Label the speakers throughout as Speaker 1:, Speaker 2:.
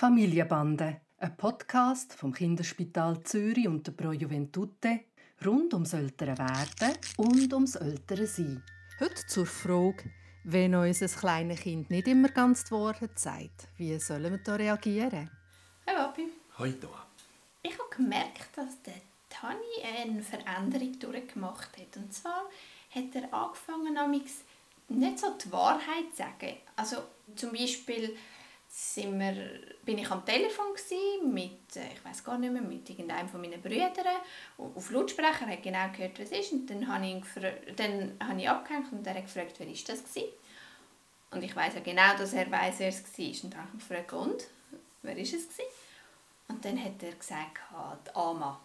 Speaker 1: Familienbande, ein Podcast vom Kinderspital Zürich und der Pro Juventute rund ums ältere Werden und ums ältere Sein. Heute zur Frage, wenn uns ein kleines Kind nicht immer ganz die Wahrheit sagt, wie sollen wir da reagieren?
Speaker 2: Hey Papi.
Speaker 3: Hi Noah.
Speaker 2: Ich habe gemerkt, dass der Tani eine Veränderung durchgemacht hat. Und zwar hat er angefangen, nicht so die Wahrheit zu sagen. Also zum Beispiel sind wir, bin ich am Telefon mit, äh, ich weiß gar nicht mehr, mit irgendeinem von meinen Brüdern auf Lautsprecher, er hat genau gehört, was ist und dann habe ich, dann habe ich abgehängt und er hat gefragt, wer ist das gewesen? Und ich weiß ja genau, dass er weiß, wer es war. Und dann habe ich gefragt, und, wer ist es gewesen? Und dann hat er gesagt, die Ama.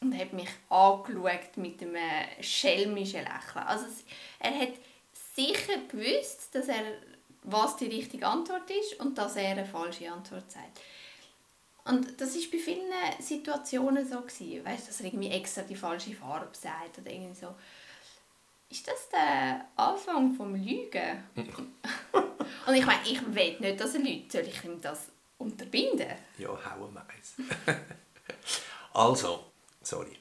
Speaker 2: Und hat mich angeschaut mit einem schelmischen Lächeln. Also er hat sicher gewusst, dass er was die richtige Antwort ist und dass er eine falsche Antwort sagt. Und das ist bei vielen Situationen so gewesen, weißt, dass er irgendwie extra die falsche Farbe sagt oder irgendwie so. Ist das der Anfang vom Lügen? und ich meine, ich will nicht, dass er lügt. Soll ich ihm das unterbinden?
Speaker 3: Ja, hauen wir eins. also, sorry.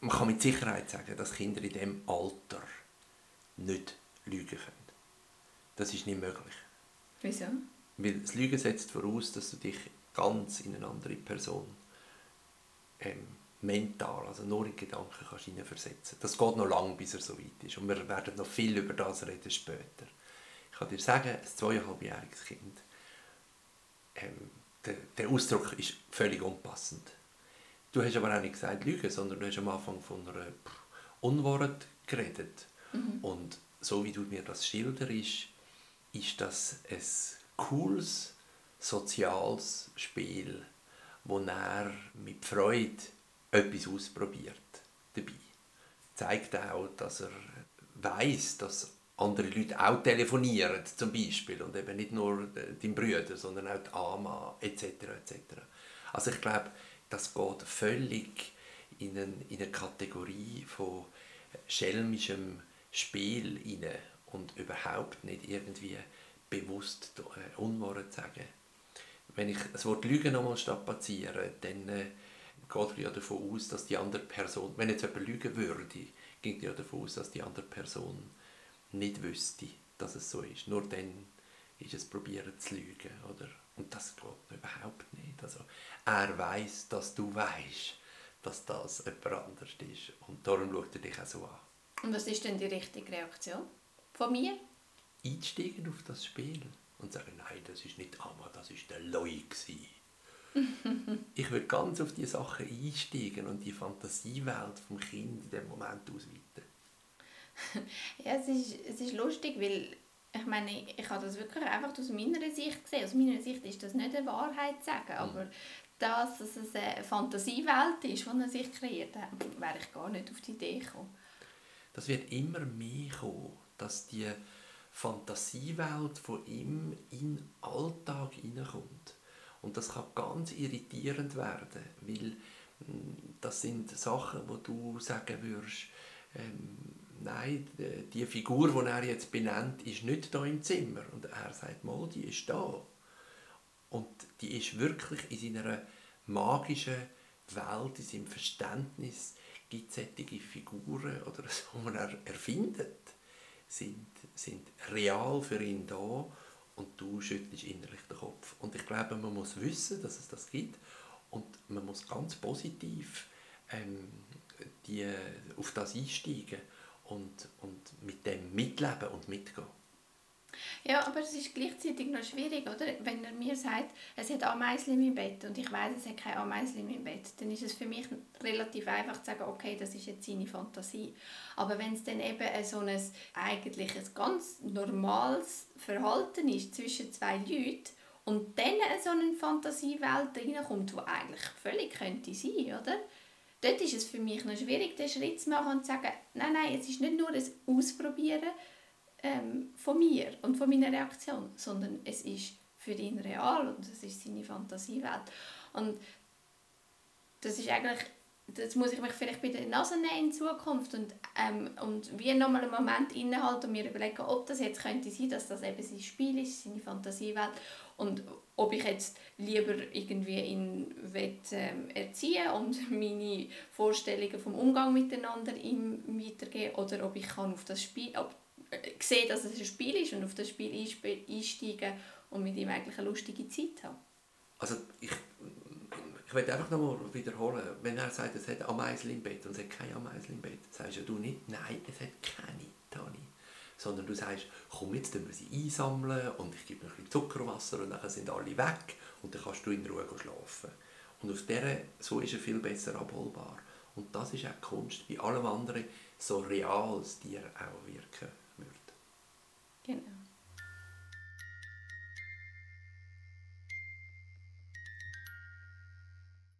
Speaker 3: Man kann mit Sicherheit sagen, dass Kinder in diesem Alter nicht lügen können. Das ist nicht möglich.
Speaker 2: Wieso?
Speaker 3: Weil das Lügen setzt voraus, dass du dich ganz in eine andere Person ähm, mental, also nur in Gedanken kannst hineinversetzen. Das geht noch lange, bis er so weit ist. Und wir werden noch viel über das reden später. Ich kann dir sagen, ein zweieinhalbjähriges Kind, ähm, der, der Ausdruck ist völlig unpassend. Du hast aber auch nicht gesagt Lügen, sondern du hast am Anfang von einer Unwahrheit geredet. Mhm. Und so wie du mir das schilderst, ist das ein cooles, soziales Spiel, wo er mit Freude etwas ausprobiert dabei. Zeigt auch, dass er weiß, dass andere Leute auch telefonieren, zum Beispiel, und eben nicht nur dein Brüder, sondern auch die Ama, etc., etc. Also ich glaube, das geht völlig in eine, in eine Kategorie von schelmischem Spiel hinein und überhaupt nicht irgendwie bewusst äh, Unwahrheit sagen. Wenn ich das Wort Lügen nochmal strapaziere, dann äh, geht ja davon aus, dass die andere Person, wenn jetzt jemand lügen würde, geht ja davon aus, dass die andere Person nicht wüsste, dass es so ist. Nur dann ist es probieren zu lügen, oder? Und das geht überhaupt nicht. Also er weiß, dass du weißt, dass das jemand anders ist und darum schaut er dich auch so an.
Speaker 2: Und was ist denn die richtige Reaktion von mir?
Speaker 3: Einsteigen auf das Spiel und sagen, nein, das ist nicht Amma, das ist der Loi ich würde ganz auf die Sachen einsteigen und die Fantasiewelt vom Kind in dem Moment ausweiten.
Speaker 2: ja, es ist, es ist lustig, weil ich meine, ich habe das wirklich einfach aus meiner Sicht gesehen. Aus meiner Sicht ist das nicht eine Wahrheit zu sagen, mhm. aber das, dass es eine Fantasiewelt ist, die er sich kreiert hat, wäre ich gar nicht auf die Idee gekommen.
Speaker 3: Das wird immer mehr kommen, dass die Fantasiewelt von ihm in den Alltag hineinkommt. Und das kann ganz irritierend werden, weil hm, das sind Sachen, wo du sagen würdest, ähm, nein, die Figur, die er jetzt benennt, ist nicht da im Zimmer. Und er sagt, mal, die ist da. Und die ist wirklich in seiner magischen Welt, in seinem Verständnis, gibt es solche Figuren oder so, die er erfindet, sind, sind real für ihn da und du schüttelst innerlich den Kopf. Und ich glaube, man muss wissen, dass es das gibt und man muss ganz positiv ähm, die, auf das einsteigen und, und mit dem mitleben und mitgehen.
Speaker 2: Ja, aber es ist gleichzeitig noch schwierig, oder? Wenn er mir sagt, es hat Ameisen im Bett und ich weiß, es hat keine Ameisen im Bett, dann ist es für mich relativ einfach zu sagen, okay, das ist jetzt seine Fantasie. Aber wenn es dann eben so ein eigentlich ein ganz normales Verhalten ist zwischen zwei Leuten und dann so eine Fantasiewelt reinkommt, die eigentlich völlig könnte sein, oder? Dort ist es für mich noch schwierig, den Schritt zu machen und zu sagen, nein, nein, es ist nicht nur ein Ausprobieren, ähm, von mir und von meiner Reaktion, sondern es ist für ihn real und es ist seine Fantasiewelt. Und das ist eigentlich das muss ich mich vielleicht bei der Nase nehmen in Zukunft und, ähm, und wie nochmal einen Moment innehalten und mir überlegen, ob das jetzt könnte sein, dass das eben sein Spiel ist, seine Fantasiewelt und ob ich jetzt lieber irgendwie ihn will, ähm, erziehen und meine Vorstellungen vom Umgang miteinander ihm weitergeben oder ob ich kann auf das Spiel ob, äh, sehe, dass es ein Spiel ist und auf das Spiel einsteigen und mit ihm eigentlich eine lustige Zeit haben.
Speaker 3: Also ich ich will einfach nochmal wiederholen, wenn er sagt, es hat Ameisel im Bett und es hat keine Ameisel im Bett, sagst du nicht, nein, es hat keine, Tani. Sondern du sagst, komm, jetzt wir sie einsammeln und ich gebe noch ein bisschen Zuckerwasser und dann sind alle weg und dann kannst du in Ruhe schlafen. Und auf dieser, so ist er viel besser abholbar. Und das ist auch Kunst, bei allem anderen, so real es dir auch wirken.
Speaker 2: Genau.